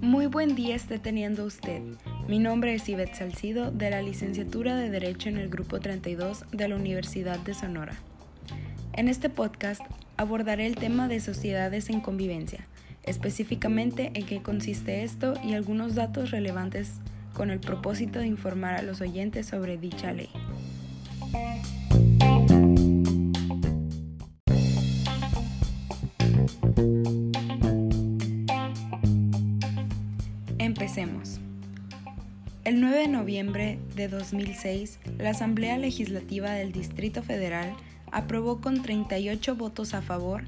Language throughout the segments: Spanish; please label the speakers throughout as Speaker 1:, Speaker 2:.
Speaker 1: Muy buen día esté teniendo usted. Mi nombre es Ivette Salcido de la licenciatura de Derecho en el Grupo 32 de la Universidad de Sonora. En este podcast abordaré el tema de sociedades en convivencia, específicamente en qué consiste esto y algunos datos relevantes con el propósito de informar a los oyentes sobre dicha ley. El 9 de noviembre de 2006, la Asamblea Legislativa del Distrito Federal aprobó con 38 votos a favor,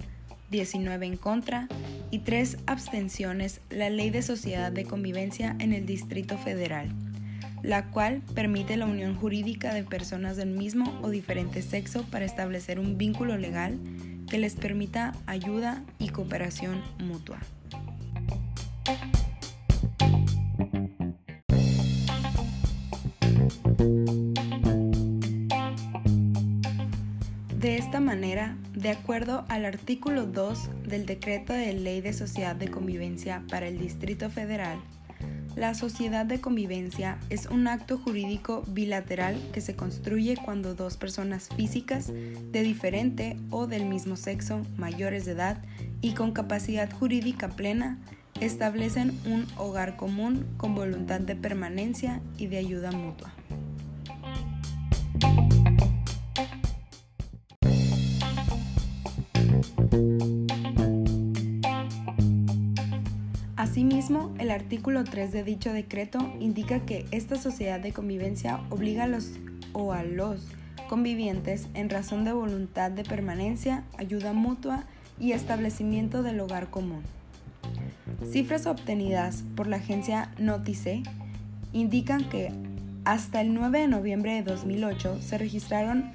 Speaker 1: 19 en contra y 3 abstenciones la Ley de Sociedad de Convivencia en el Distrito Federal, la cual permite la unión jurídica de personas del mismo o diferente sexo para establecer un vínculo legal que les permita ayuda y cooperación mutua. De esta manera, de acuerdo al artículo 2 del Decreto de Ley de Sociedad de Convivencia para el Distrito Federal, la sociedad de convivencia es un acto jurídico bilateral que se construye cuando dos personas físicas de diferente o del mismo sexo, mayores de edad y con capacidad jurídica plena, establecen un hogar común con voluntad de permanencia y de ayuda mutua. Asimismo, el artículo 3 de dicho decreto indica que esta sociedad de convivencia obliga a los o a los convivientes en razón de voluntad de permanencia, ayuda mutua y establecimiento del hogar común. Cifras obtenidas por la agencia Notice indican que hasta el 9 de noviembre de 2008 se registraron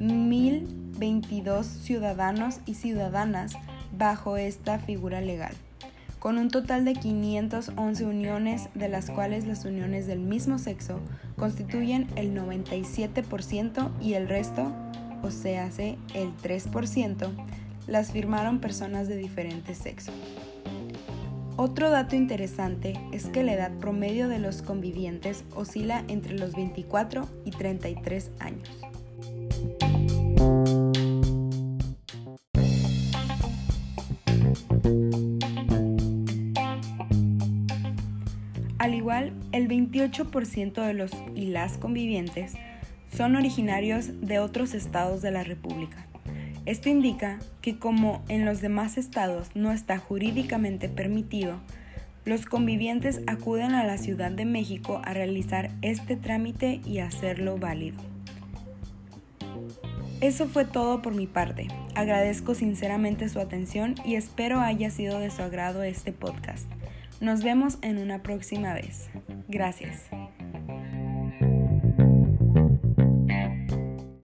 Speaker 1: 1.022 ciudadanos y ciudadanas bajo esta figura legal con un total de 511 uniones, de las cuales las uniones del mismo sexo constituyen el 97% y el resto, o sea, el 3%, las firmaron personas de diferente sexo. Otro dato interesante es que la edad promedio de los convivientes oscila entre los 24 y 33 años. Al igual, el 28% de los y las convivientes son originarios de otros estados de la República. Esto indica que como en los demás estados no está jurídicamente permitido, los convivientes acuden a la Ciudad de México a realizar este trámite y hacerlo válido. Eso fue todo por mi parte. Agradezco sinceramente su atención y espero haya sido de su agrado este podcast. Nos vemos en una próxima vez. Gracias.